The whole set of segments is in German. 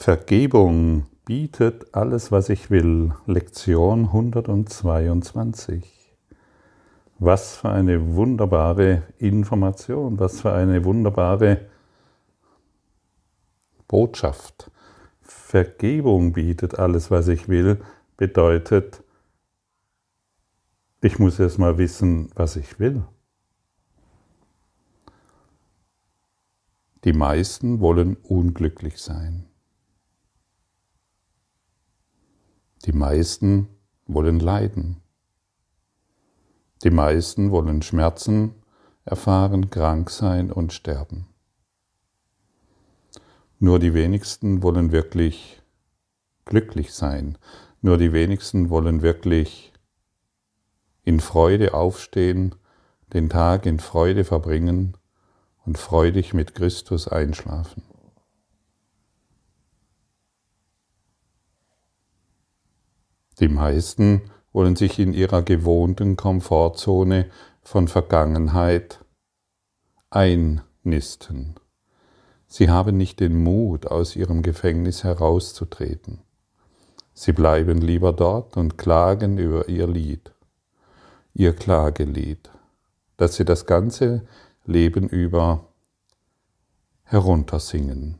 Vergebung bietet alles, was ich will. Lektion 122. Was für eine wunderbare Information, was für eine wunderbare Botschaft. Vergebung bietet alles, was ich will, bedeutet, ich muss erst mal wissen, was ich will. Die meisten wollen unglücklich sein. Die meisten wollen leiden. Die meisten wollen Schmerzen erfahren, krank sein und sterben. Nur die wenigsten wollen wirklich glücklich sein. Nur die wenigsten wollen wirklich in Freude aufstehen, den Tag in Freude verbringen und freudig mit Christus einschlafen. Die meisten wollen sich in ihrer gewohnten Komfortzone von Vergangenheit einnisten. Sie haben nicht den Mut, aus ihrem Gefängnis herauszutreten. Sie bleiben lieber dort und klagen über ihr Lied, ihr Klagelied, das sie das ganze Leben über heruntersingen,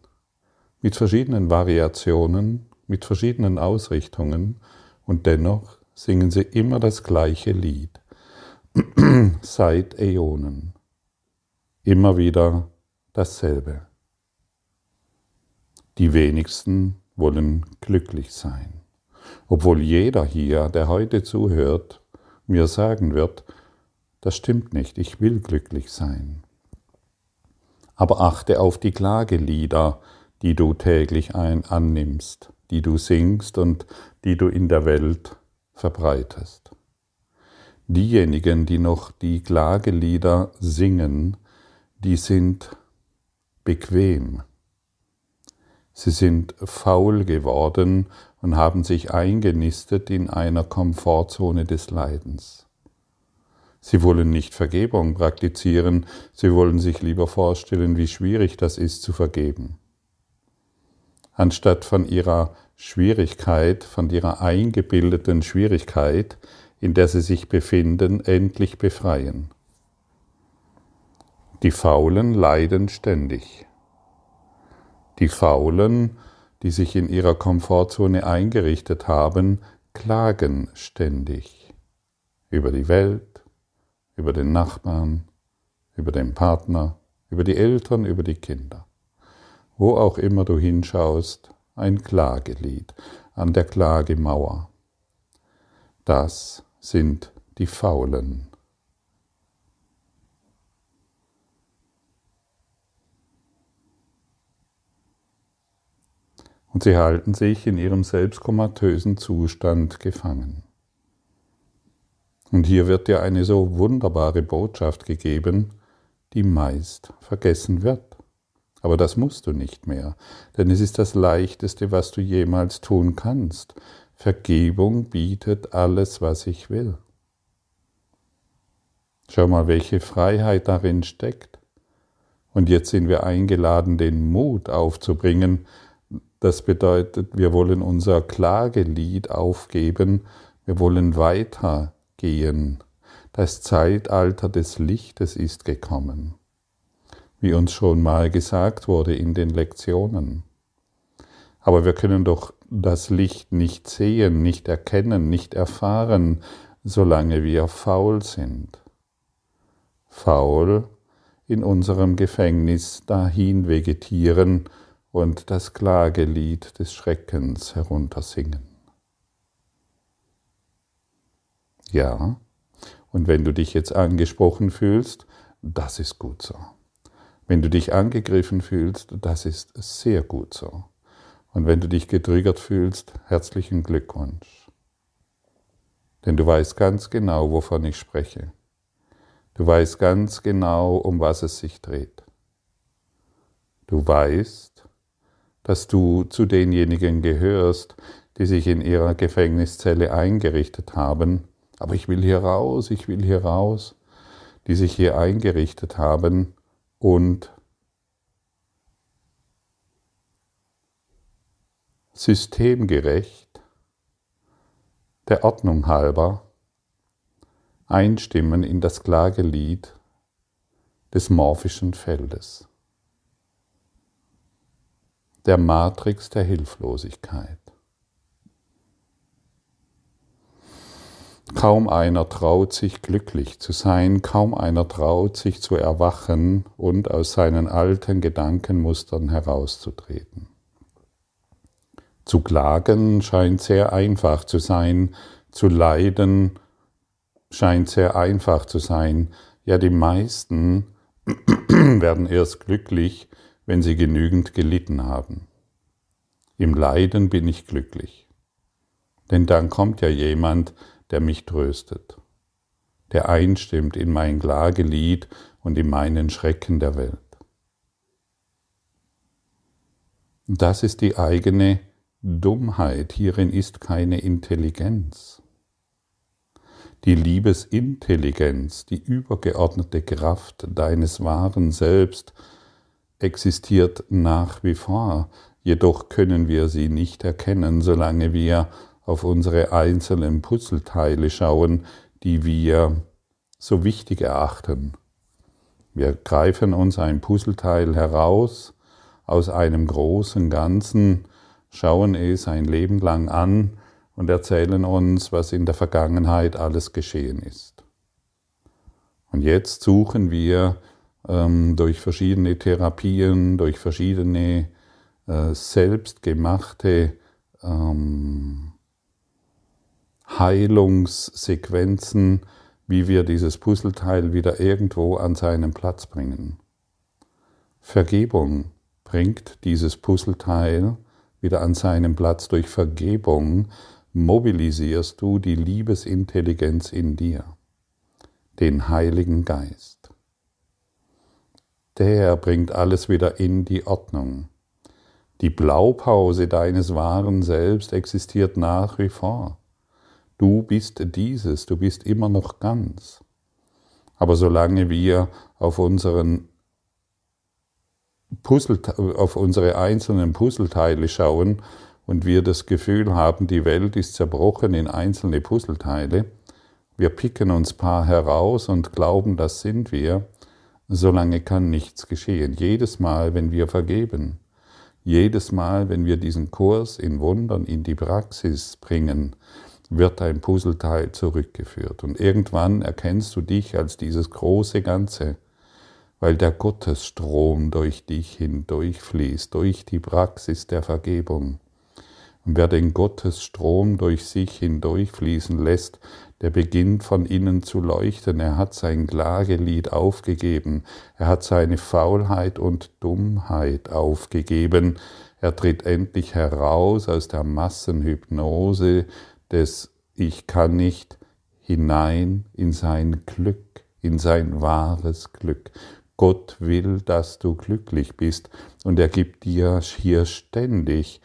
mit verschiedenen Variationen, mit verschiedenen Ausrichtungen, und dennoch singen sie immer das gleiche Lied, seit Äonen. Immer wieder dasselbe. Die wenigsten wollen glücklich sein, obwohl jeder hier, der heute zuhört, mir sagen wird, das stimmt nicht, ich will glücklich sein. Aber achte auf die Klagelieder, die du täglich ein annimmst die du singst und die du in der Welt verbreitest. Diejenigen, die noch die Klagelieder singen, die sind bequem. Sie sind faul geworden und haben sich eingenistet in einer Komfortzone des Leidens. Sie wollen nicht Vergebung praktizieren, sie wollen sich lieber vorstellen, wie schwierig das ist zu vergeben anstatt von ihrer Schwierigkeit, von ihrer eingebildeten Schwierigkeit, in der sie sich befinden, endlich befreien. Die Faulen leiden ständig. Die Faulen, die sich in ihrer Komfortzone eingerichtet haben, klagen ständig über die Welt, über den Nachbarn, über den Partner, über die Eltern, über die Kinder wo auch immer du hinschaust, ein Klagelied an der Klagemauer. Das sind die Faulen. Und sie halten sich in ihrem selbstkomatösen Zustand gefangen. Und hier wird dir eine so wunderbare Botschaft gegeben, die meist vergessen wird. Aber das musst du nicht mehr, denn es ist das Leichteste, was du jemals tun kannst. Vergebung bietet alles, was ich will. Schau mal, welche Freiheit darin steckt. Und jetzt sind wir eingeladen, den Mut aufzubringen. Das bedeutet, wir wollen unser Klagelied aufgeben, wir wollen weitergehen. Das Zeitalter des Lichtes ist gekommen wie uns schon mal gesagt wurde in den Lektionen. Aber wir können doch das Licht nicht sehen, nicht erkennen, nicht erfahren, solange wir faul sind. Faul in unserem Gefängnis dahin vegetieren und das Klagelied des Schreckens heruntersingen. Ja, und wenn du dich jetzt angesprochen fühlst, das ist gut so. Wenn du dich angegriffen fühlst, das ist sehr gut so. Und wenn du dich getriggert fühlst, herzlichen Glückwunsch. Denn du weißt ganz genau, wovon ich spreche. Du weißt ganz genau, um was es sich dreht. Du weißt, dass du zu denjenigen gehörst, die sich in ihrer Gefängniszelle eingerichtet haben, aber ich will hier raus, ich will hier raus, die sich hier eingerichtet haben, und systemgerecht, der Ordnung halber einstimmen in das Klagelied des morphischen Feldes, der Matrix der Hilflosigkeit. Kaum einer traut sich glücklich zu sein, kaum einer traut sich zu erwachen und aus seinen alten Gedankenmustern herauszutreten. Zu klagen scheint sehr einfach zu sein, zu leiden scheint sehr einfach zu sein. Ja, die meisten werden erst glücklich, wenn sie genügend gelitten haben. Im Leiden bin ich glücklich. Denn dann kommt ja jemand, der mich tröstet, der einstimmt in mein Klagelied und in meinen Schrecken der Welt. Das ist die eigene Dummheit, hierin ist keine Intelligenz. Die Liebesintelligenz, die übergeordnete Kraft deines wahren Selbst existiert nach wie vor, jedoch können wir sie nicht erkennen, solange wir auf unsere einzelnen Puzzleteile schauen, die wir so wichtig erachten. Wir greifen uns ein Puzzleteil heraus aus einem großen Ganzen, schauen es ein Leben lang an und erzählen uns, was in der Vergangenheit alles geschehen ist. Und jetzt suchen wir ähm, durch verschiedene Therapien, durch verschiedene äh, selbstgemachte ähm, Heilungssequenzen, wie wir dieses Puzzleteil wieder irgendwo an seinen Platz bringen. Vergebung bringt dieses Puzzleteil wieder an seinen Platz. Durch Vergebung mobilisierst du die Liebesintelligenz in dir, den Heiligen Geist. Der bringt alles wieder in die Ordnung. Die Blaupause deines wahren Selbst existiert nach wie vor. Du bist dieses, du bist immer noch ganz. Aber solange wir auf unseren Puzzle, auf unsere einzelnen Puzzleteile schauen und wir das Gefühl haben, die Welt ist zerbrochen in einzelne Puzzleteile, wir picken uns paar heraus und glauben, das sind wir, solange kann nichts geschehen. Jedes Mal, wenn wir vergeben, jedes Mal, wenn wir diesen Kurs in Wundern in die Praxis bringen, wird ein Puzzleteil zurückgeführt. Und irgendwann erkennst du dich als dieses große Ganze, weil der Gottesstrom durch dich hindurchfließt, durch die Praxis der Vergebung. Und wer den Gottesstrom durch sich hindurchfließen lässt, der beginnt von innen zu leuchten. Er hat sein Klagelied aufgegeben. Er hat seine Faulheit und Dummheit aufgegeben. Er tritt endlich heraus aus der Massenhypnose des Ich kann nicht hinein in sein Glück, in sein wahres Glück. Gott will, dass du glücklich bist und er gibt dir hier ständig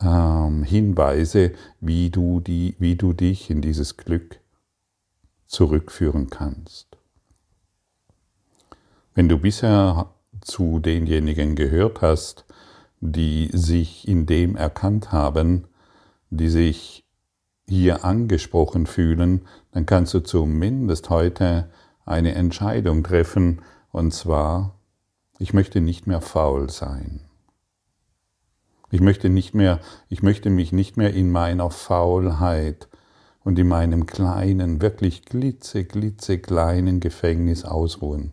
ähm, Hinweise, wie du, die, wie du dich in dieses Glück zurückführen kannst. Wenn du bisher zu denjenigen gehört hast, die sich in dem erkannt haben, die sich hier angesprochen fühlen, dann kannst du zumindest heute eine Entscheidung treffen, und zwar, ich möchte nicht mehr faul sein. Ich möchte nicht mehr, ich möchte mich nicht mehr in meiner Faulheit und in meinem kleinen, wirklich glitze, glitze kleinen Gefängnis ausruhen.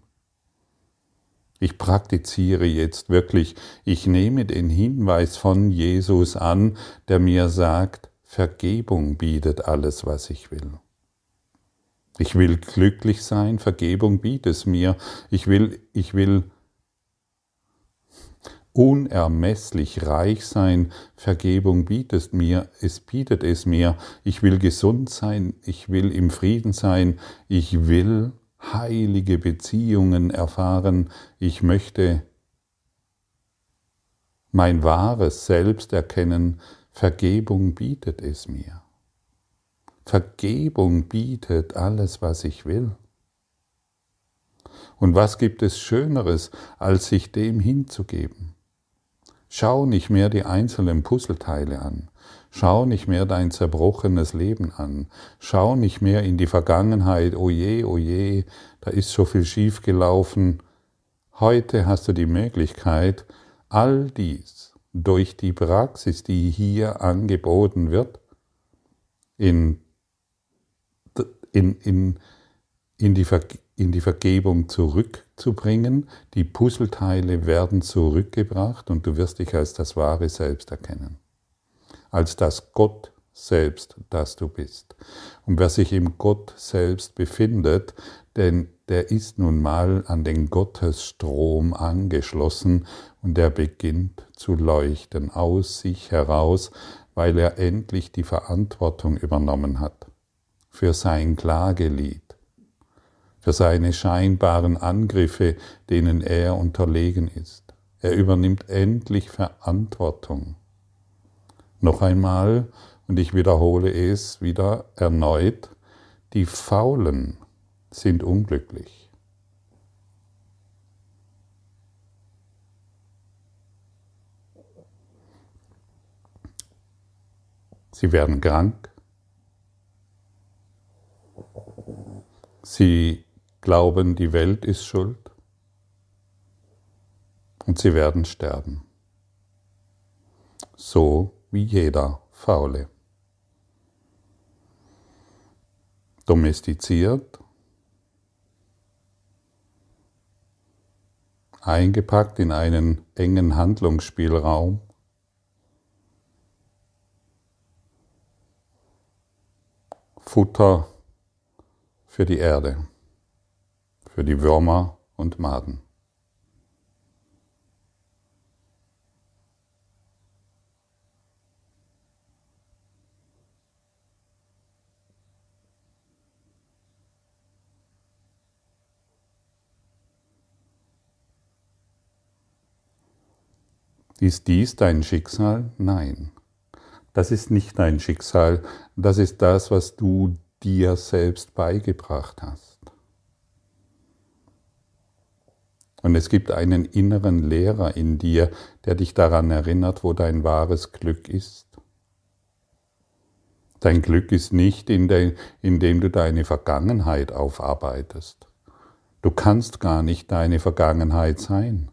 Ich praktiziere jetzt wirklich, ich nehme den Hinweis von Jesus an, der mir sagt, Vergebung bietet alles, was ich will. Ich will glücklich sein, Vergebung bietet es mir. Ich will, ich will unermesslich reich sein, Vergebung bietet mir, es bietet es mir. Ich will gesund sein, ich will im Frieden sein, ich will heilige Beziehungen erfahren, ich möchte mein wahres Selbst erkennen, Vergebung bietet es mir. Vergebung bietet alles, was ich will. Und was gibt es Schöneres, als sich dem hinzugeben? Schau nicht mehr die einzelnen Puzzleteile an. Schau nicht mehr dein zerbrochenes Leben an. Schau nicht mehr in die Vergangenheit, oje, oje, da ist so viel schiefgelaufen. Heute hast du die Möglichkeit, all dies durch die Praxis, die hier angeboten wird, in, in, in, in, die, in die Vergebung zurückzubringen. Die Puzzleteile werden zurückgebracht und du wirst dich als das wahre Selbst erkennen. Als das Gott selbst, das du bist. Und wer sich im Gott selbst befindet, denn der ist nun mal an den Gottesstrom angeschlossen und er beginnt zu leuchten aus sich heraus, weil er endlich die Verantwortung übernommen hat für sein Klagelied, für seine scheinbaren Angriffe, denen er unterlegen ist. Er übernimmt endlich Verantwortung. Noch einmal, und ich wiederhole es wieder erneut, die Faulen sind unglücklich. Sie werden krank. Sie glauben, die Welt ist schuld. Und sie werden sterben. So wie jeder Faule. Domestiziert, eingepackt in einen engen Handlungsspielraum, Futter für die Erde, für die Würmer und Maden. Ist dies dein Schicksal? Nein. Das ist nicht dein Schicksal, das ist das, was du dir selbst beigebracht hast. Und es gibt einen inneren Lehrer in dir, der dich daran erinnert, wo dein wahres Glück ist. Dein Glück ist nicht, indem du deine Vergangenheit aufarbeitest. Du kannst gar nicht deine Vergangenheit sein.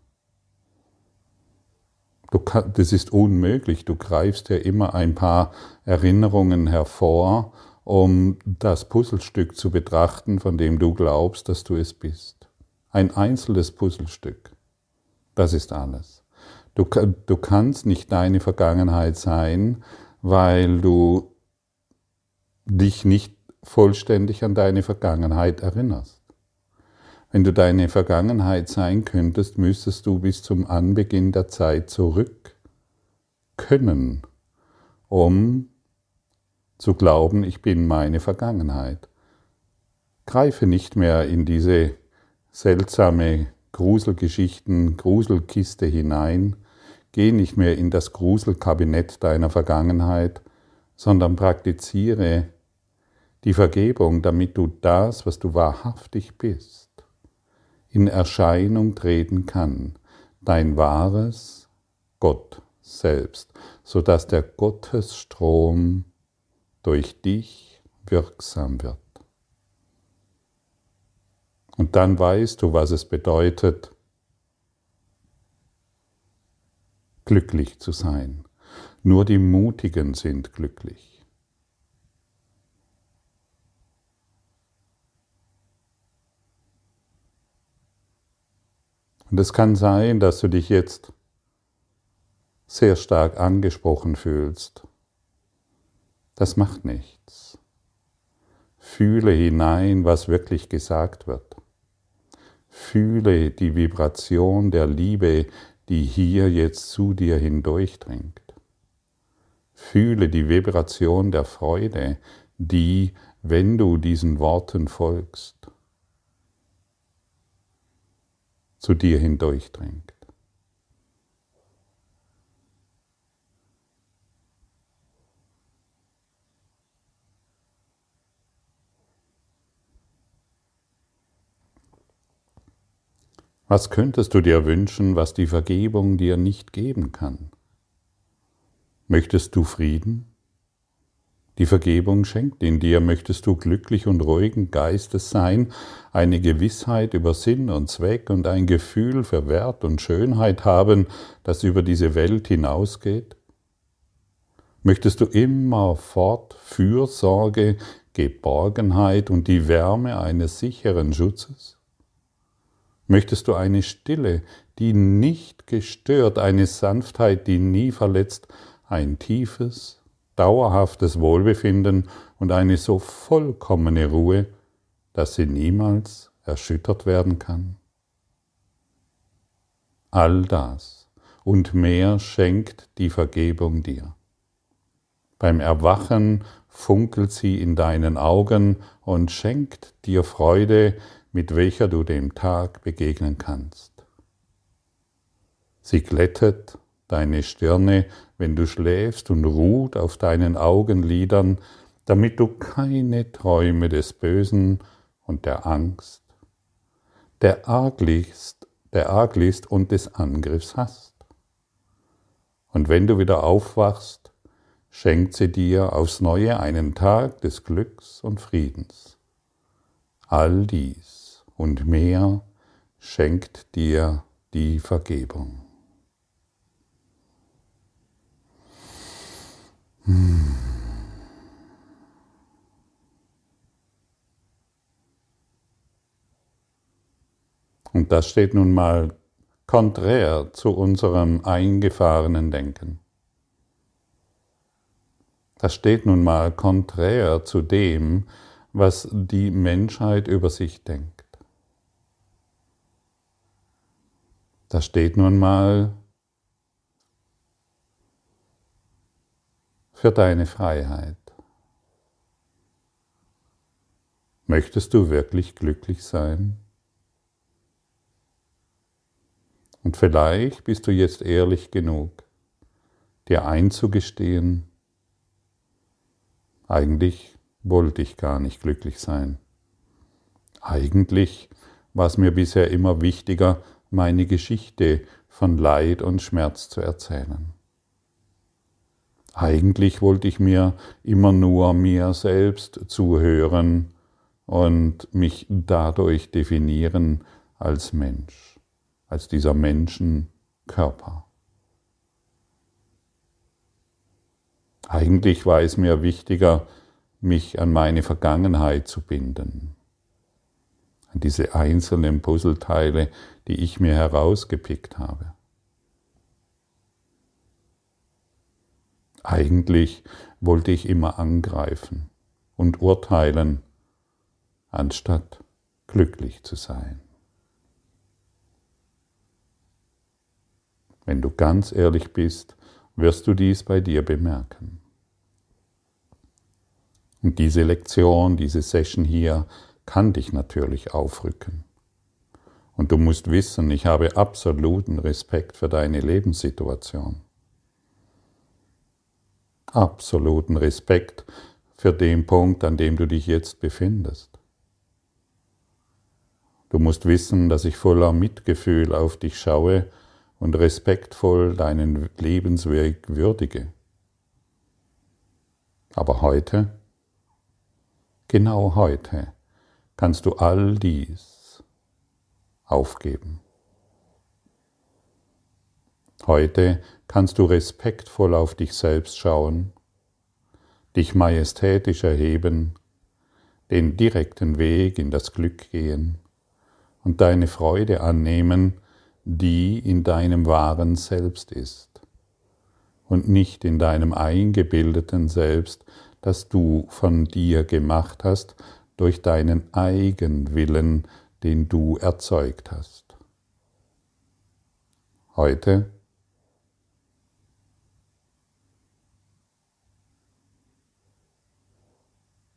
Kann, das ist unmöglich. Du greifst ja immer ein paar Erinnerungen hervor, um das Puzzlestück zu betrachten, von dem du glaubst, dass du es bist. Ein einzelnes Puzzlestück. Das ist alles. Du, du kannst nicht deine Vergangenheit sein, weil du dich nicht vollständig an deine Vergangenheit erinnerst. Wenn du deine Vergangenheit sein könntest, müsstest du bis zum Anbeginn der Zeit zurück können, um zu glauben, ich bin meine Vergangenheit. Greife nicht mehr in diese seltsame Gruselgeschichten, Gruselkiste hinein, geh nicht mehr in das Gruselkabinett deiner Vergangenheit, sondern praktiziere die Vergebung, damit du das, was du wahrhaftig bist, in Erscheinung treten kann, dein wahres Gott selbst, sodass der Gottesstrom durch dich wirksam wird. Und dann weißt du, was es bedeutet, glücklich zu sein. Nur die Mutigen sind glücklich. Und es kann sein, dass du dich jetzt sehr stark angesprochen fühlst. Das macht nichts. Fühle hinein, was wirklich gesagt wird. Fühle die Vibration der Liebe, die hier jetzt zu dir hindurchdringt. Fühle die Vibration der Freude, die, wenn du diesen Worten folgst, zu dir hindurchdringt. Was könntest du dir wünschen, was die Vergebung dir nicht geben kann? Möchtest du Frieden? Die Vergebung schenkt in dir. Möchtest du glücklich und ruhigen Geistes sein, eine Gewissheit über Sinn und Zweck und ein Gefühl für Wert und Schönheit haben, das über diese Welt hinausgeht? Möchtest du immerfort Fürsorge, Geborgenheit und die Wärme eines sicheren Schutzes? Möchtest du eine Stille, die nicht gestört, eine Sanftheit, die nie verletzt, ein tiefes, dauerhaftes Wohlbefinden und eine so vollkommene Ruhe, dass sie niemals erschüttert werden kann? All das und mehr schenkt die Vergebung dir. Beim Erwachen funkelt sie in deinen Augen und schenkt dir Freude, mit welcher du dem Tag begegnen kannst. Sie glättet deine Stirne, wenn du schläfst, und ruht auf deinen Augenlidern, damit du keine Träume des Bösen und der Angst, der Arglist, der Arglist und des Angriffs hast. Und wenn du wieder aufwachst, schenkt sie dir aufs neue einen Tag des Glücks und Friedens. All dies und mehr schenkt dir die Vergebung. Hm. Und das steht nun mal konträr zu unserem eingefahrenen Denken. Das steht nun mal konträr zu dem, was die Menschheit über sich denkt. Das steht nun mal für deine Freiheit. Möchtest du wirklich glücklich sein? Und vielleicht bist du jetzt ehrlich genug, dir einzugestehen, eigentlich wollte ich gar nicht glücklich sein. Eigentlich war es mir bisher immer wichtiger, meine Geschichte von Leid und Schmerz zu erzählen. Eigentlich wollte ich mir immer nur mir selbst zuhören und mich dadurch definieren als Mensch, als dieser Menschenkörper. Eigentlich war es mir wichtiger, mich an meine Vergangenheit zu binden, an diese einzelnen Puzzleteile, die ich mir herausgepickt habe. Eigentlich wollte ich immer angreifen und urteilen, anstatt glücklich zu sein. Wenn du ganz ehrlich bist, wirst du dies bei dir bemerken. Und diese Lektion, diese Session hier kann dich natürlich aufrücken. Und du musst wissen, ich habe absoluten Respekt für deine Lebenssituation. Absoluten Respekt für den Punkt, an dem du dich jetzt befindest. Du musst wissen, dass ich voller Mitgefühl auf dich schaue und respektvoll deinen Lebensweg würdige. Aber heute Genau heute kannst du all dies aufgeben. Heute kannst du respektvoll auf dich selbst schauen, dich majestätisch erheben, den direkten Weg in das Glück gehen und deine Freude annehmen, die in deinem wahren Selbst ist und nicht in deinem eingebildeten Selbst, das du von dir gemacht hast durch deinen Eigenwillen, den du erzeugt hast. Heute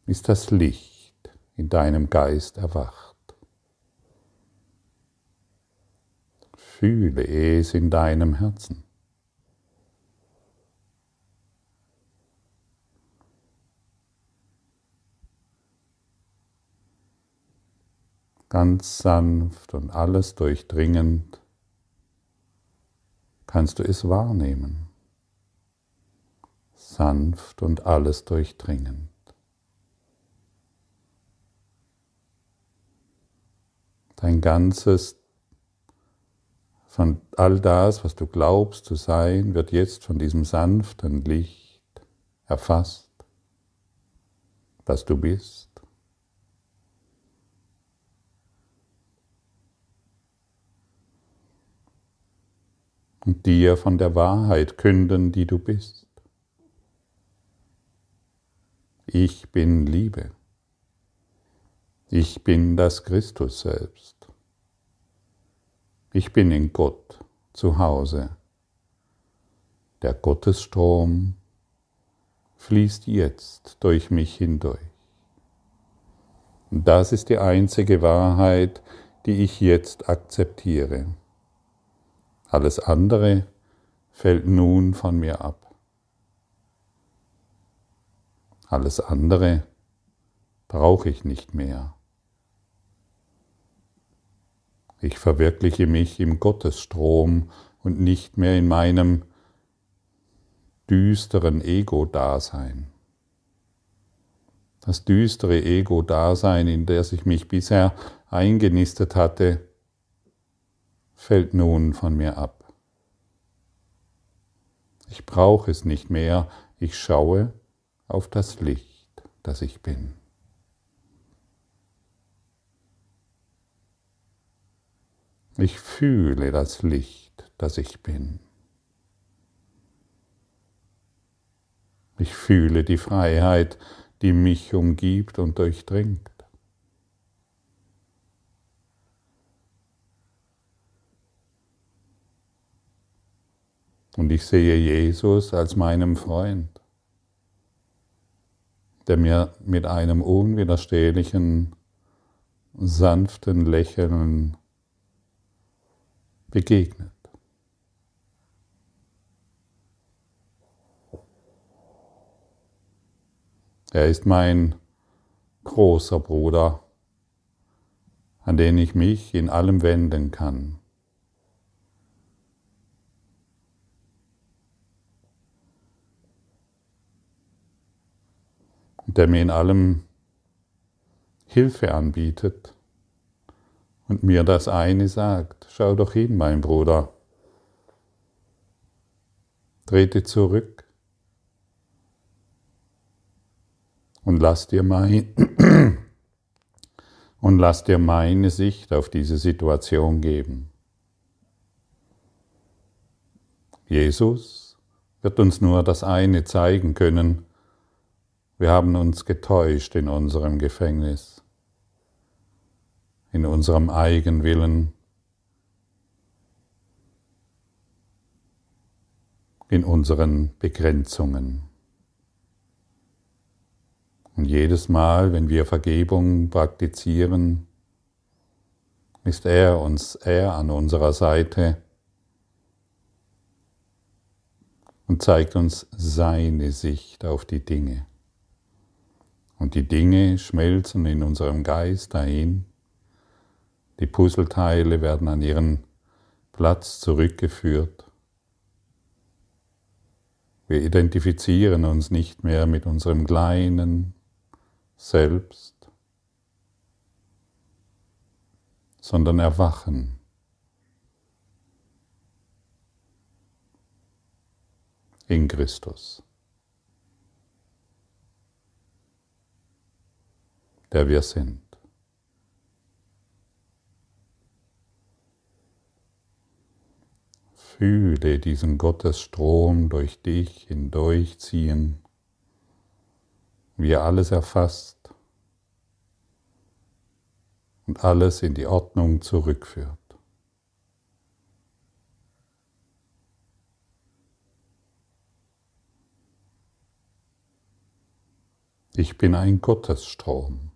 ist das Licht in deinem Geist erwacht. Fühle es in deinem Herzen. ganz sanft und alles durchdringend, kannst du es wahrnehmen. Sanft und alles durchdringend. Dein ganzes, von all das, was du glaubst zu sein, wird jetzt von diesem sanften Licht erfasst, was du bist. und dir von der Wahrheit künden, die du bist. Ich bin Liebe. Ich bin das Christus selbst. Ich bin in Gott zu Hause. Der Gottesstrom fließt jetzt durch mich hindurch. Das ist die einzige Wahrheit, die ich jetzt akzeptiere. Alles andere fällt nun von mir ab. Alles andere brauche ich nicht mehr. Ich verwirkliche mich im Gottesstrom und nicht mehr in meinem düsteren Ego-Dasein. Das düstere Ego-Dasein, in das ich mich bisher eingenistet hatte, fällt nun von mir ab. Ich brauche es nicht mehr, ich schaue auf das Licht, das ich bin. Ich fühle das Licht, das ich bin. Ich fühle die Freiheit, die mich umgibt und durchdringt. Und ich sehe Jesus als meinem Freund, der mir mit einem unwiderstehlichen, sanften Lächeln begegnet. Er ist mein großer Bruder, an den ich mich in allem wenden kann. der mir in allem Hilfe anbietet und mir das eine sagt, schau doch hin, mein Bruder, trete zurück. Und lass dir mein und lass dir meine Sicht auf diese Situation geben. Jesus wird uns nur das eine zeigen können, wir haben uns getäuscht in unserem Gefängnis, in unserem Eigenwillen, in unseren Begrenzungen. Und jedes Mal, wenn wir Vergebung praktizieren, ist er uns, er an unserer Seite und zeigt uns seine Sicht auf die Dinge. Und die Dinge schmelzen in unserem Geist dahin. Die Puzzleteile werden an ihren Platz zurückgeführt. Wir identifizieren uns nicht mehr mit unserem kleinen Selbst, sondern erwachen. in Christus. der wir sind. Fühle diesen Gottesstrom durch dich hindurchziehen, wie er alles erfasst und alles in die Ordnung zurückführt. Ich bin ein Gottesstrom.